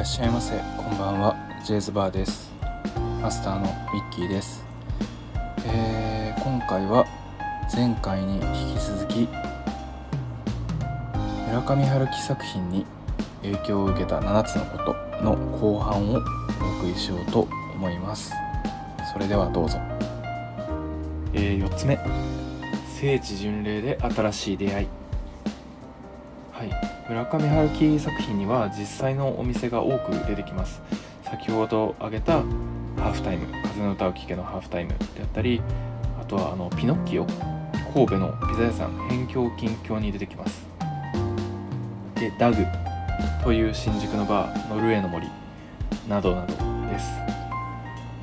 いらっしゃいませ。こんばんは。ジェイズバーです。マスターのミッキーです、えー今回は前回に引き続き村上春樹作品に影響を受けた7つのことの後半をお送りしようと思います。それではどうぞ、え4つ目。聖地巡礼で新しい出会い。村上春樹作品には実際のお店が多く出てきます。先ほど挙げたハーフタイム「風の歌を聴け」のハーフタイムであったりあとはあのピノッキオ神戸のピザ屋さん辺境近郊に出てきます。でダグという新宿のバーノルウェーの森などなどです。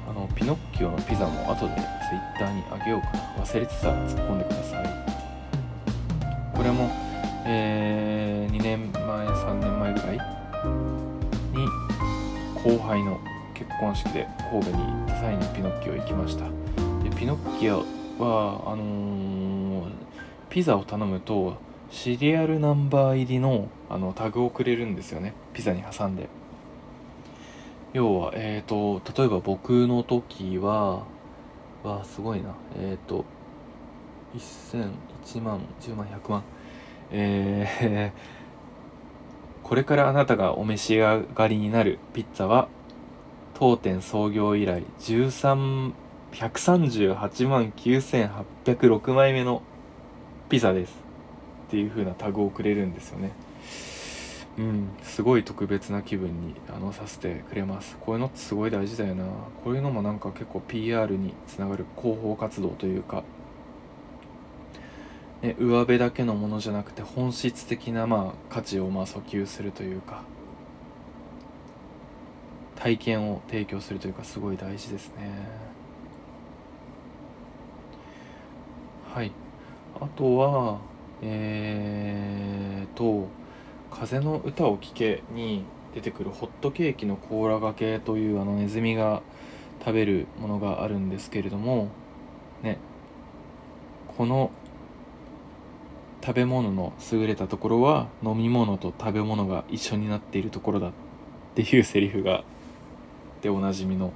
あのピノッキオのピザも後でツイッターにあげようかな。忘れてたら突っ込んでください。これも、え2年前3年前ぐらいに後輩の結婚式で神戸に行った際にピノッキオ行きました。でピノッキオはあのーピザを頼むとシリアルナンバー入りのあのタグをくれるんですよね。ピザに挟んで。要はえっ、と例えば僕の時はわすごいな。えっ、と1000 1万10万100万。えーこれからあなたがお召し上がりになるピッツァは当店創業以来13 138万9806枚目のピザですっていう風なタグをくれるんですよね。うんすごい特別な気分にあのさせてくれます。こういうのってすごい大事だよな。こういうのもなんか結構 PR につながる広報活動というかね、上辺だけのものじゃなくて本質的なまあ価値をまあ訴求するというか体験を提供するというかすごい大事ですね。はい。あとはえーと「風の歌を聴け」に出てくるホットケーキの甲羅がけというあのネズミが食べるものがあるんですけれどもねこの食べ物の優れたところは飲み物と食べ物が一緒になっているところだっていうセリフがでおなじみの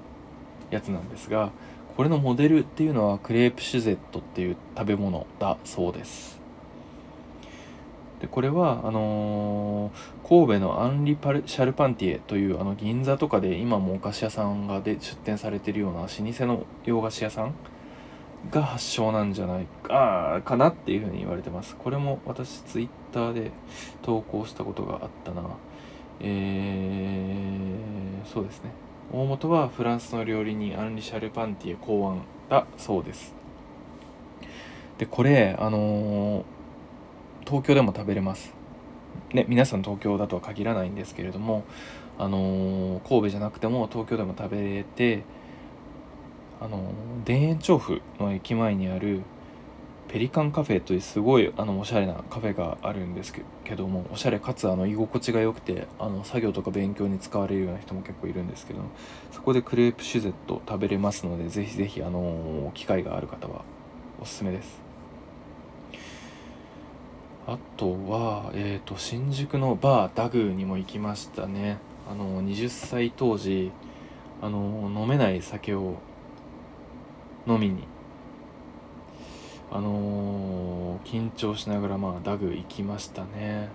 やつなんですがこれのモデルっていうのはクレープシュゼットっていう食べ物だそうです。でこれはあのー神戸のアンリ・パルシャルパンティエというあの銀座とかで今もお菓子屋さんがで出店されてるような老舗の洋菓子屋さんが発祥なんじゃないかかなっていうふうに言われてます。これも私ツイッターで投稿したことがあったな。えー、そうですね。大元はフランスの料理人アンリ・シャルパンティエ考案だそうです。でこれあのー東京でも食べれます。ね皆さん東京だとは限らないんですけれどもあのー神戸じゃなくても東京でも食べれてあの田園調布の駅前にあるペリカンカフェというすごいあのおしゃれなカフェがあるんですけどもおしゃれかつあの居心地が良くてあの作業とか勉強に使われるような人も結構いるんですけどそこでクレープシュゼット食べれますのでぜひぜひあの機会がある方はおすすめです。あとは、えー、と新宿のバーダグーにも行きましたね。あの20歳当時あの飲めない酒を飲みに。あのー緊張しながらまあダグ行きましたね。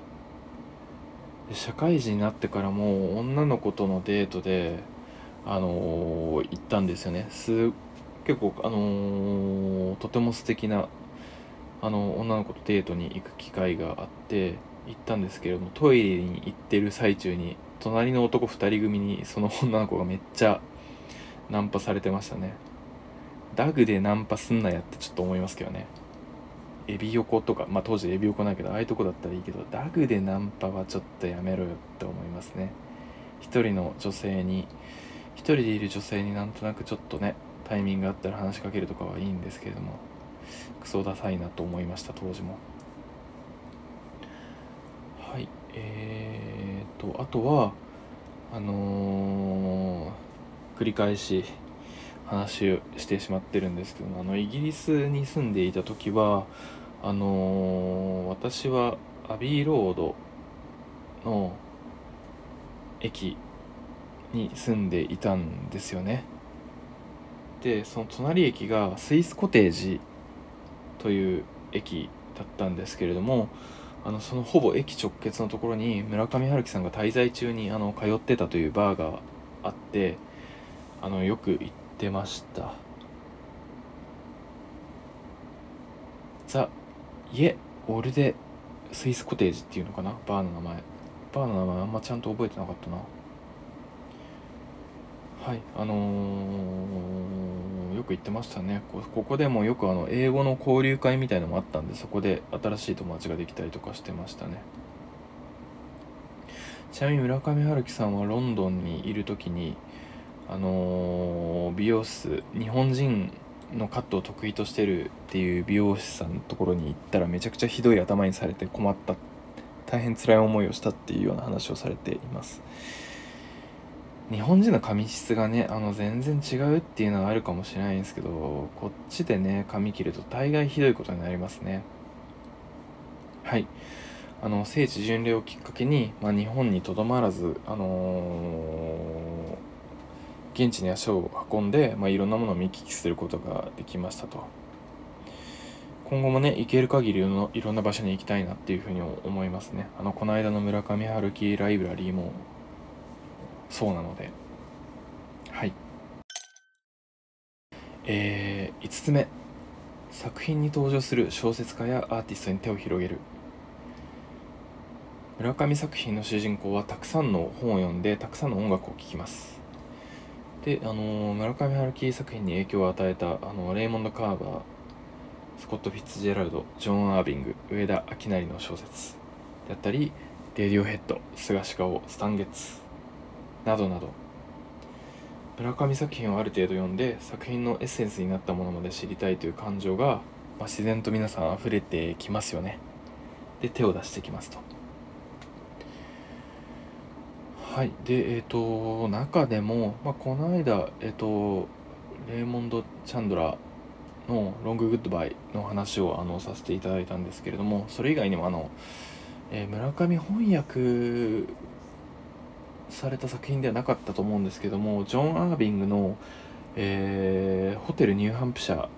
社会人になってからも女の子とのデートであのー行ったんですよね。す結構あのーとても素敵なあの女の子とデートに行く機会があって行ったんですけれどもトイレに行ってる最中に隣の男2人組にその女の子がめっちゃナンパされてましたね。ダグでナンパすんなやってちょっと思いますけどね。エビ横とかまあ当時エビ横ないけどああいうとこだったらいいけどダグでナンパはちょっとやめろよって思いますね。一人の女性に一人でいる女性になんとなくちょっとねタイミングがあったら話しかけるとかはいいんですけれどもクソダサいなと思いました当時も。はいえー、とあとはあのー繰り返し話をしてしまってるんですけどあのイギリスに住んでいた時はあのー私はアビーロードの駅に住んでいたんですよね。でその隣駅がスイスコテージという駅だったんですけれどもあのそのほぼ駅直結のところに村上春樹さんが滞在中にあの通ってたというバーがあってあのよく行ってました。ザ・イエ・オルデ・スイスコテージっていうのかな？バーの名前。バーの名前あんまちゃんと覚えてなかったな。はいあのー、よく行ってましたね。ここでもよくあの英語の交流会みたいのもあったんでそこで新しい友達ができたりとかしてましたね。ちなみに村上春樹さんはロンドンにいる時にあの、美容室日本人のカットを得意としてるっていう美容師さんのところに行ったらめちゃくちゃひどい頭にされて困った大変辛い思いをしたっていうような話をされています。日本人の髪質がねあの全然違うっていうのはあるかもしれないんですけどこっちでね髪切ると大概ひどいことになりますね。はい。あの聖地巡礼をきっかけに、まあ、日本にとどまらず、あのー、現地に足を運んで、まあ、いろんなものを見聞きすることができましたと。今後もね行ける限りいろんな場所に行きたいなっていうふうに思いますね。あのこの間の村上春樹ライブラリーもそうなので。はい。えー、5つ目。作品に登場する小説家やアーティストに手を広げる。村上作品の主人公はたくさんの本を読んでたくさんの音楽を聴きます。であの村上春樹作品に影響を与えたあのレイモンド・カーバースコット・フィッツジェラルドジョン・アービング上田明成の小説であったりレディオヘッド菅氏顔スタンゲッツなどなど。村上作品をある程度読んで作品のエッセンスになったものまで知りたいという感情が、まあ、自然と皆さん溢れてきますよね。で手を出してきますと。はい。でえっ、ー、と中でも、まあ、この間えっ、ー、とレーモンド・チャンドラーの「ロング・グッドバイ」の話をあのさせていただいたんですけれどもそれ以外にもあの、えー、村上翻訳された作品ではなかったと思うんですけどもジョン・アービングの、え、ホテルニューハンプシャ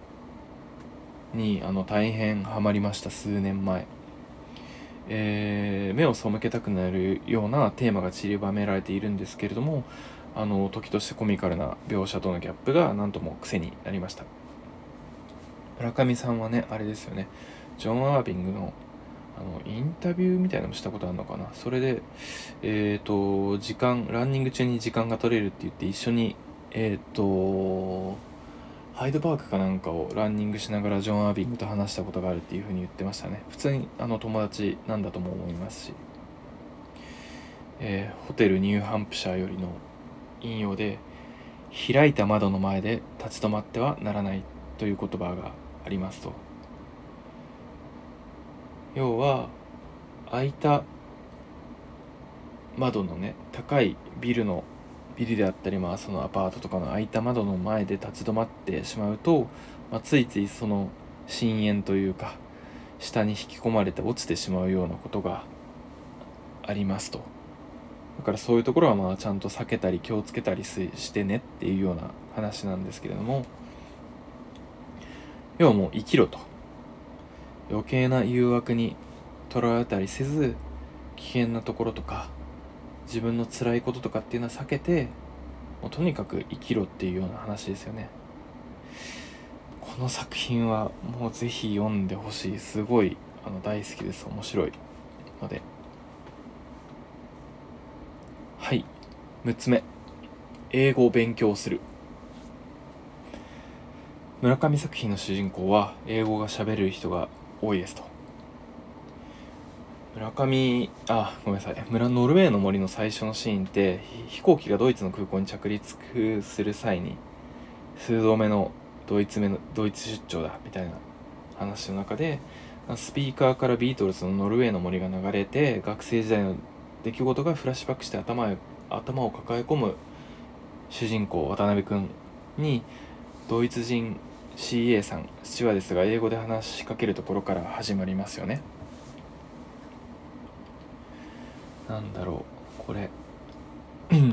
ーにあの大変ハマりました数年前、えー、目を背けたくなるようなテーマが散りばめられているんですけれどもあの時としてコミカルな描写とのギャップが何とも癖になりました。村上さんはねあれですよね。ジョン・アービングのあのインタビューみたいなのもしたことあるのかな。それでえっ、ー、と時間ランニング中に時間が取れるって言って一緒にえっ、ー、とハイドパークかなんかをランニングしながらジョン・アービングと話したことがあるっていうふうに言ってましたね。普通にあの友達なんだとも思いますし、えー、ホテルニューハンプシャーよりの引用で開いた窓の前で立ち止まってはならないという言葉がありますと。要は開いた窓のね高いビルのビルであったりまあそのアパートとかの開いた窓の前で立ち止まってしまうと、まあ、ついついその深淵というか下に引き込まれて落ちてしまうようなことがありますと。だからそういうところはまあちゃんと避けたり気をつけたりしてねっていうような話なんですけれども要はもう生きろと。余計な誘惑にとらわれたりせず危険なところとか自分の辛いこととかっていうのは避けてもうとにかく生きろっていうような話ですよね。この作品はもうぜひ読んでほしい。すごいあの大好きです。面白い。ので。はい。6つ目。英語を勉強する。村上作品の主人公は英語がしゃべれる人が多いですと。村上あごめんなさい。村ノルウェーの森の最初のシーンって飛行機がドイツの空港に着陸する際に数度目のドイツ目のドイツ出張だみたいな話の中でスピーカーからビートルズのノルウェーの森が流れて学生時代の出来事がフラッシュバックして頭頭を抱え込む主人公渡辺君にドイツ人 CA さん父はですが英語で話しかけるところから始まりますよね。なんだろうこれ なん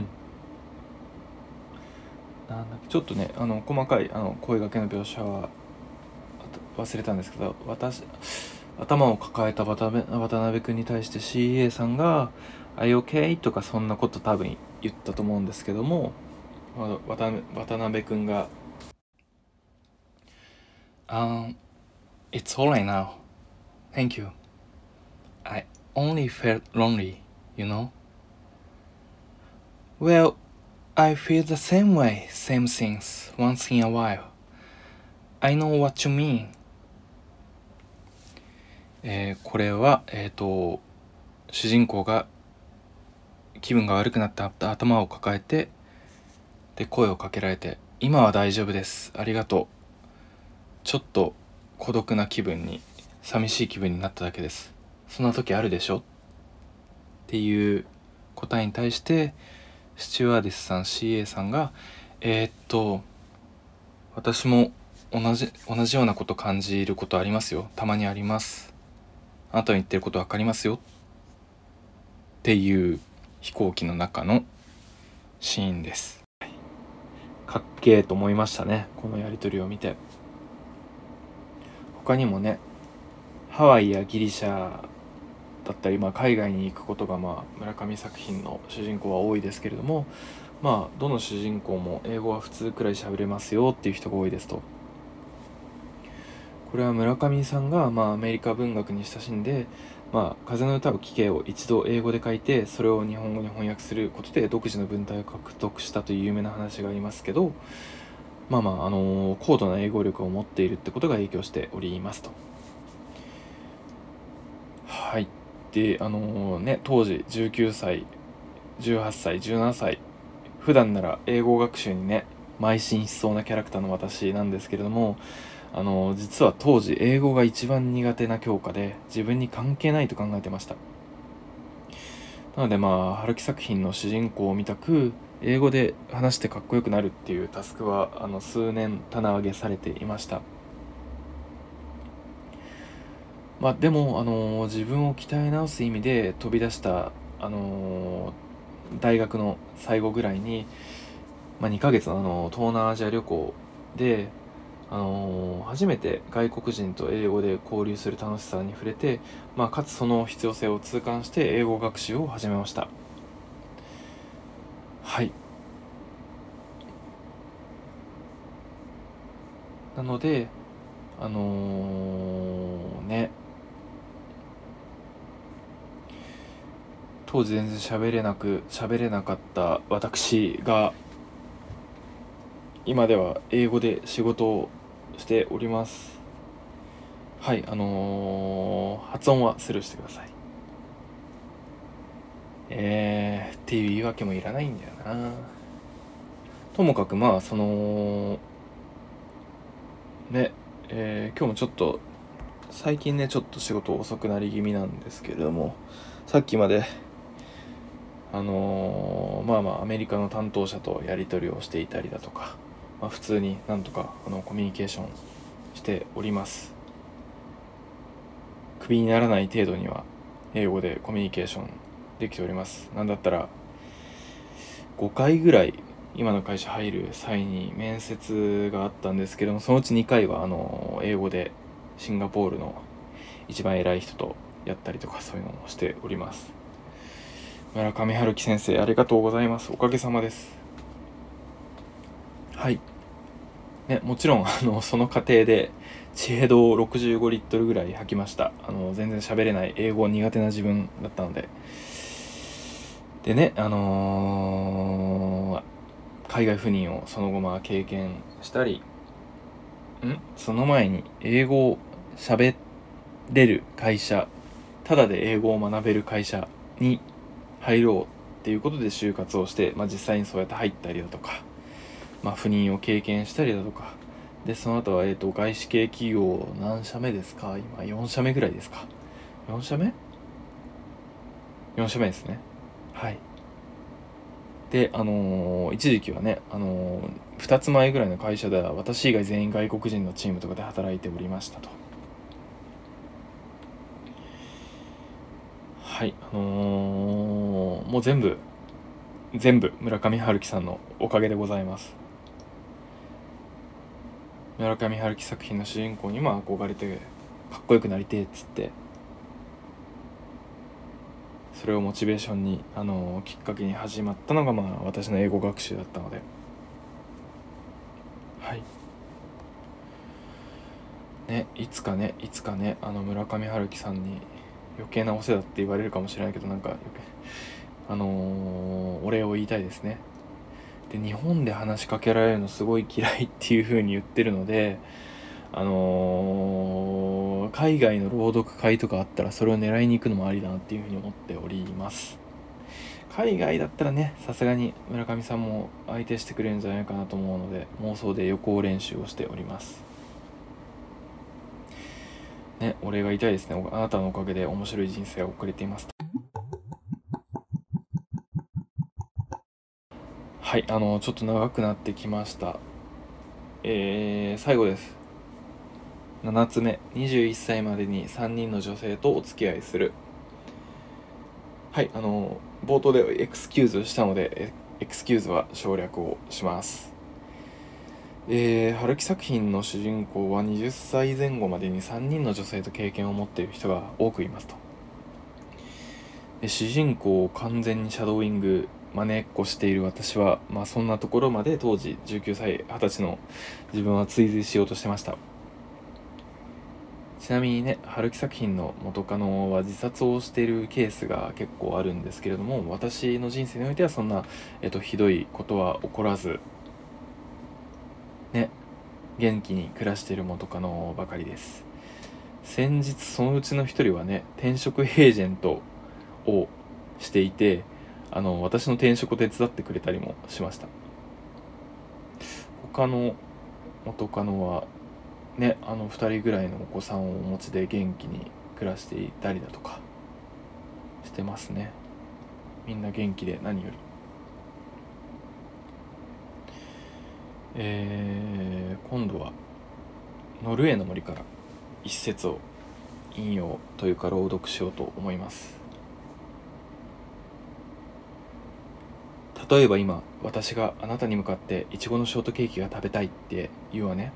だっけちょっとねあの細かいあの声がけの描写は忘れたんですけど私頭を抱えた渡辺渡辺君に対して CA さんが「I OK?」とかそんなこと多分言ったと思うんですけども渡渡辺君が「Um, it's alright now. Thank you. I only felt lonely, you know? Well, I feel the same way, same things, once in a while. I know what you mean. えー、これは、えっ、ー、と、主人公が気分が悪くなった頭を抱えて、で、声をかけられて、今は大丈夫です。ありがとう。ちょっと孤独な気分に、寂しい気分になっただけです。そんな時あるでしょ？っていう答えに対して、スチュワーデスさん CA さんが、えー、っと、私も同じ、同じようなこと感じることありますよ。たまにあります。あなたの言ってること分かりますよっていう飛行機の中のシーンです。かっけえと思いましたねこのやり取りを見て他にもねハワイやギリシャだったり、まあ、海外に行くことが、まあ、村上作品の主人公は多いですけれどもまあどの主人公も英語は普通くらい喋れますよっていう人が多いですとこれは村上さんが、まあ、アメリカ文学に親しんで「まあ、風の歌を聴け」を一度英語で書いてそれを日本語に翻訳することで独自の文体を獲得したという有名な話がありますけどまあまあ、あのー、高度な英語力を持っているってことが影響しておりますと。はい。で、あのー、ね、当時19歳、18歳、17歳、普段なら英語学習にね、邁進しそうなキャラクターの私なんですけれども、あの実は当時英語が一番苦手な教科で自分に関係ないと考えてました。なのでまあ春樹作品の主人公を見たく英語で話してかっこよくなるっていうタスクはあの数年棚上げされていました。まあでもあの自分を鍛え直す意味で飛び出したあの大学の最後ぐらいに、まあ、2ヶ月のあの東南アジア旅行であの、初めて外国人と英語で交流する楽しさに触れて、まあ、かつその必要性を痛感して英語学習を始めました。はい。なのであのー、ね当時全然喋れなく喋れなかった私が今では英語で仕事をしております。はいあのー、発音はスルーしてください。えー、っていう言い訳もいらないんだよな。ともかくまあそのねえー、今日もちょっと最近ねちょっと仕事遅くなり気味なんですけれどもさっきまであのー、まあまあアメリカの担当者とやり取りをしていたりだとかまあ、普通になんとかあのコミュニケーションしております。クビにならない程度には英語でコミュニケーションできております。なんだったら5回ぐらい今の会社入る際に面接があったんですけどもそのうち2回はあの英語でシンガポールの一番偉い人とやったりとかそういうのをしております。村上春樹先生ありがとうございますおかげさまですはい。ね、もちろん、あの、その過程で、地平道65リットルぐらい吐きました。あの、全然喋れない、英語苦手な自分だったので。でね、あのー、海外赴任をその後まあ経験したり、ん？その前に英語を喋れる会社、ただで英語を学べる会社に入ろうっていうことで就活をして、まあ実際にそうやって入ったりだとか、まあ、不妊を経験したりだとか、で、その後は、えっ、ー、と、外資系企業何社目ですか今、4社目ぐらいですか ?4 社目 ?4 社目ですね。はい。で、あのー、一時期はね、あのー、2つ前ぐらいの会社では、私以外全員外国人のチームとかで働いておりましたと。はい、あのー、もう全部、全部村上春樹さんのおかげでございます。村上春樹作品の主人公にも憧れてかっこよくなりてえっつってそれをモチベーションに、あのきっかけに始まったのが、まあ、私の英語学習だったのではいねいつかねいつかねあの村上春樹さんに余計なお世話って言われるかもしれないけどなんかあのー、お礼を言いたいですね。で日本で話しかけられるのすごい嫌いっていう風に言ってるのであのー、海外の朗読会とかあったらそれを狙いに行くのもありだなっていう風に思っております。海外だったらねさすがに村上さんも相手してくれるんじゃないかなと思うので妄想で予行練習をしております。ねお礼が痛いですね。あなたのおかげで面白い人生を送れていますはい、あの、ちょっと長くなってきました。えー、最後です。7つ目、21歳までに3人の女性とお付き合いする。はい、あの、冒頭でエクスキューズしたので、エクスキューズは省略をします。えー、春樹作品の主人公は20歳前後までに3人の女性と経験を持っている人が多くいますと。主人公を完全にシャドーイング真似っこしている私は、まあ、そんなところまで当時19歳20歳の自分は追随しようとしてました。ちなみにね春樹作品の元カノは自殺をしているケースが結構あるんですけれども私の人生においてはそんな、えっと、ひどいことは起こらずね元気に暮らしている元カノばかりです。先日そのうちの一人はね転職エージェントをしていてあの私の転職を手伝ってくれたりもしました。他の元カノはねあの2人ぐらいのお子さんをお持ちで元気に暮らしていたりだとかしてますね。みんな元気で何より。えー、今度はノルウェーの森から一節を引用というか朗読しようと思います。例えば今私があなたに向かっていちごのショートケーキが食べたいって言うわね。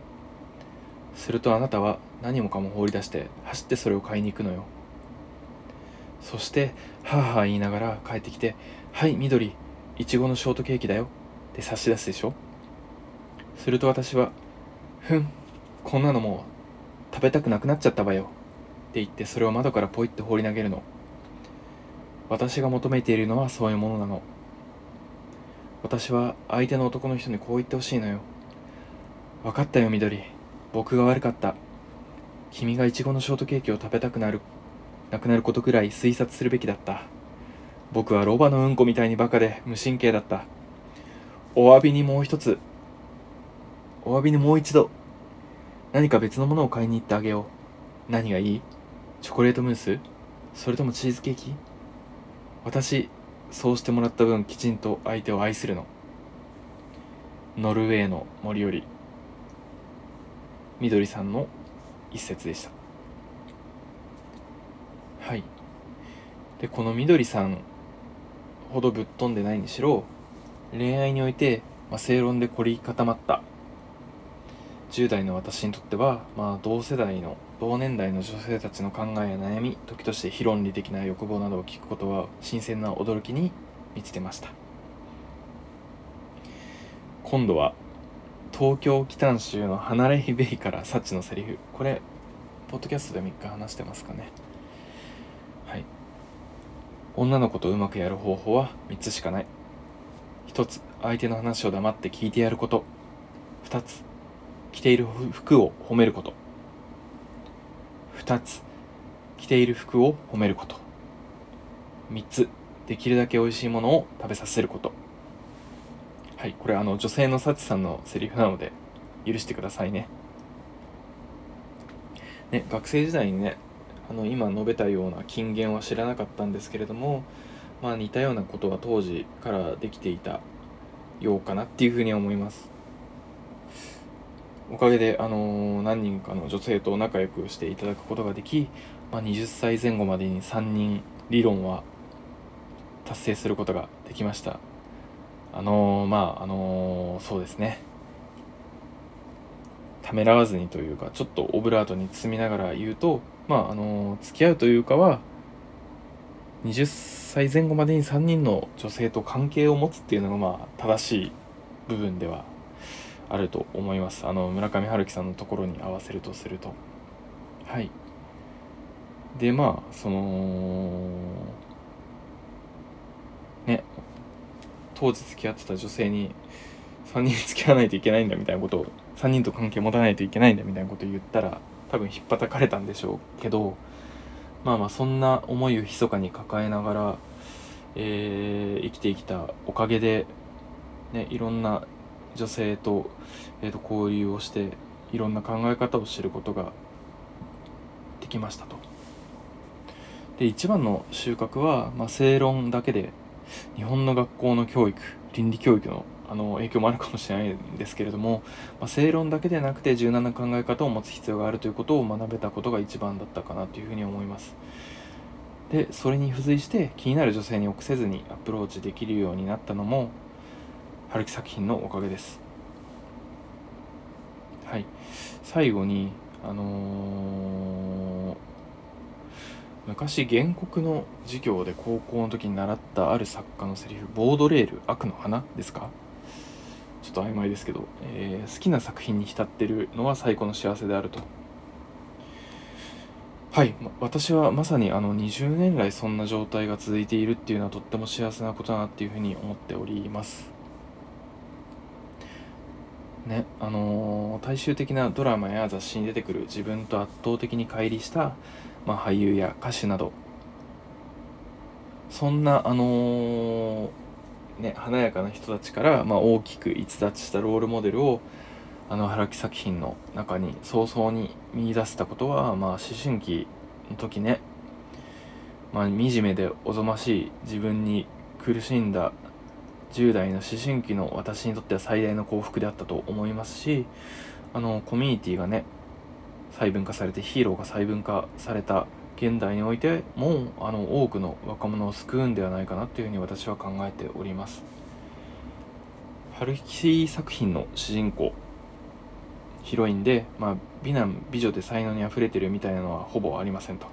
するとあなたは何もかも放り出して走ってそれを買いに行くのよ。そしてはあはあ言いながら帰ってきて「はい緑いちごのショートケーキだよ」って差し出すでしょ。すると私は「ふんこんなのもう食べたくなくなっちゃったわよ」って言ってそれを窓からポイって放り投げるの。私が求めているのはそういうものなの。私は相手の男の人にこう言ってほしいのよ。分かったよ、緑。僕が悪かった。君がイチゴのショートケーキを食べたくなる、なくなることくらい推察するべきだった。僕はロバのうんこみたいにバカで無神経だった。お詫びにもう一つ。お詫びにもう一度。何か別のものを買いに行ってあげよう。何がいい？チョコレートムース？それともチーズケーキ？私、そうしてもらった分きちんと相手を愛するの。ノルウェーの森よりみどりさんの一節でした。はい。でこのみどりさんほどぶっ飛んでないにしろ恋愛において、まあ、正論で凝り固まった。10代の私にとっては、まあ、同世代の同年代の女性たちの考えや悩み時として非論理的な欲望などを聞くことは新鮮な驚きに満ちてました。今度は東京北丹州の離れひべいからサチのセリフ。これポッドキャストでも一回話してますかね。はい。女の子とうまくやる方法は3つしかない。1つ相手の話を黙って聞いてやること。2つ着ている服を褒めること。2つ着ている服を褒めること。3つできるだけ美味しいものを食べさせること。はいこれあの女性の幸さんのセリフなので許してくださいね。ね学生時代にねあの今述べたような金言は知らなかったんですけれどもまあ似たようなことは当時からできていたようかなっていうふうに思います。おかげで、あのー、何人かの女性と仲良くしていただくことができ、まあ、20歳前後までに3人理論は達成することができました。あのー、まああのー、そうですね。ためらわずにというかちょっとオブラートに包みながら言うとまああの付き合うというかは20歳前後までに3人の女性と関係を持つっていうのがまあ正しい部分ではあると思います。あの村上春樹さんのところに合わせるとすると。はい。でまあそのね当時付き合ってた女性に3人付き合わないといけないんだみたいなことを3人と関係持たないといけないんだみたいなことを言ったら多分ひっぱたかれたんでしょうけどまあまあそんな思いを密かに抱えながら、えー、生きてきたおかげで、ね、いろんな女性と,、えー、と交流をしていろんな考え方を知ることができましたと。で一番の収穫は、まあ、正論だけで日本の学校の教育倫理教育のあの影響もあるかもしれないんですけれども、まあ、正論だけでなくて柔軟な考え方を持つ必要があるということを学べたことが一番だったかなというふうに思いますでそれに付随して気になる女性に臆せずにアプローチできるようになったのも春樹作品のおかげです。はい。最後にあのー、昔原告の授業で高校の時に習ったある作家のセリフ「ボードレール悪の花」ですか？ちょっと曖昧ですけど、えー、好きな作品に浸ってるのは最高の幸せであると。はい、私はまさにあの20年来そんな状態が続いているっていうのはとっても幸せなことだなっていうふうに思っております。ねあのー、大衆的なドラマや雑誌に出てくる自分と圧倒的に乖離した、まあ、俳優や歌手など。そんなあのーね、華やかな人たちから、まあ、大きく逸脱したロールモデルをあの原木作品の中に早々に見出せたことは、まあ、思春期の時ね、まあ、惨めでおぞましい自分に苦しんだ10代の思春期の私にとっては最大の幸福であったと思いますしあのコミュニティがね細分化されてヒーローが細分化された現代においてもあの多くの若者を救うんではないかなというふうに私は考えております。春樹作品の主人公ヒロインで、まあ、美男美女で才能にあふれてるみたいなのはほぼありませんと。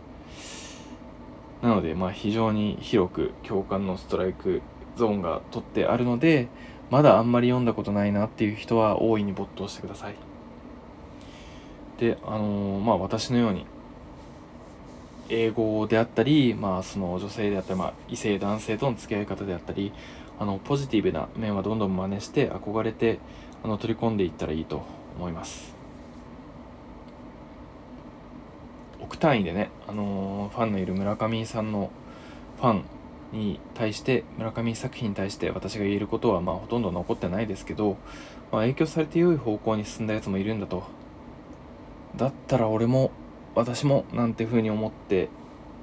なので、まあ、非常に広く共感のストライクゾーンが取ってあるのでまだあんまり読んだことないなっていう人は大いに没頭してください。であのー、まあ私のように英語であったり、まあ、その女性であったり、まあ、異性男性との付き合い方であったりあのポジティブな面はどんどん真似して憧れてあの取り込んでいったらいいと思います。億単位でね、あのー、ファンのいる村上さんのファンに対して村上作品に対して私が言えることはまあほとんど残ってないですけど、まあ、影響されて良い方向に進んだやつもいるんだと。だったら俺も私もなんて風に思って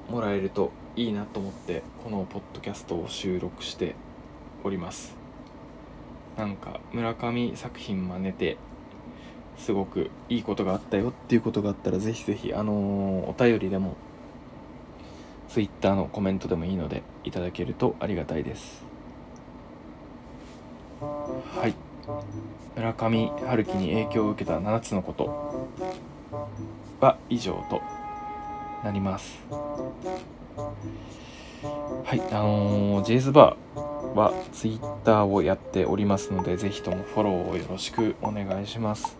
もらえるといいなと思ってこのポッドキャストを収録しております。なんか村上作品真似てすごくいいことがあったよっていうことがあったらぜひぜひあのー、お便りでも Twitter のコメントでもいいのでいただけるとありがたいです。はい。村上春樹に影響を受けた7つのことは以上となります。はい。あのー、ジェイズバーは Twitter をやっておりますのでぜひともフォローをよろしくお願いします。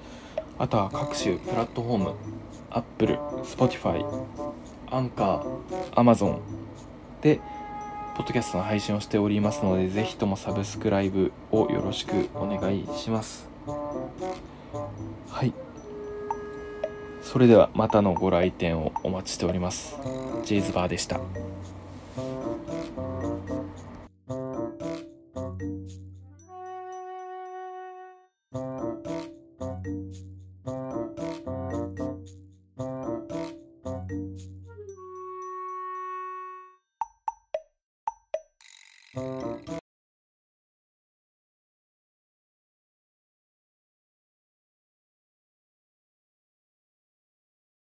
あとは各種プラットフォーム Apple、Spotify、アンカー、Amazon でポッドキャストの配信をしておりますのでぜひともサブスクライブをよろしくお願いします。はい。それではまたのご来店をお待ちしております。ジェイズバーでした。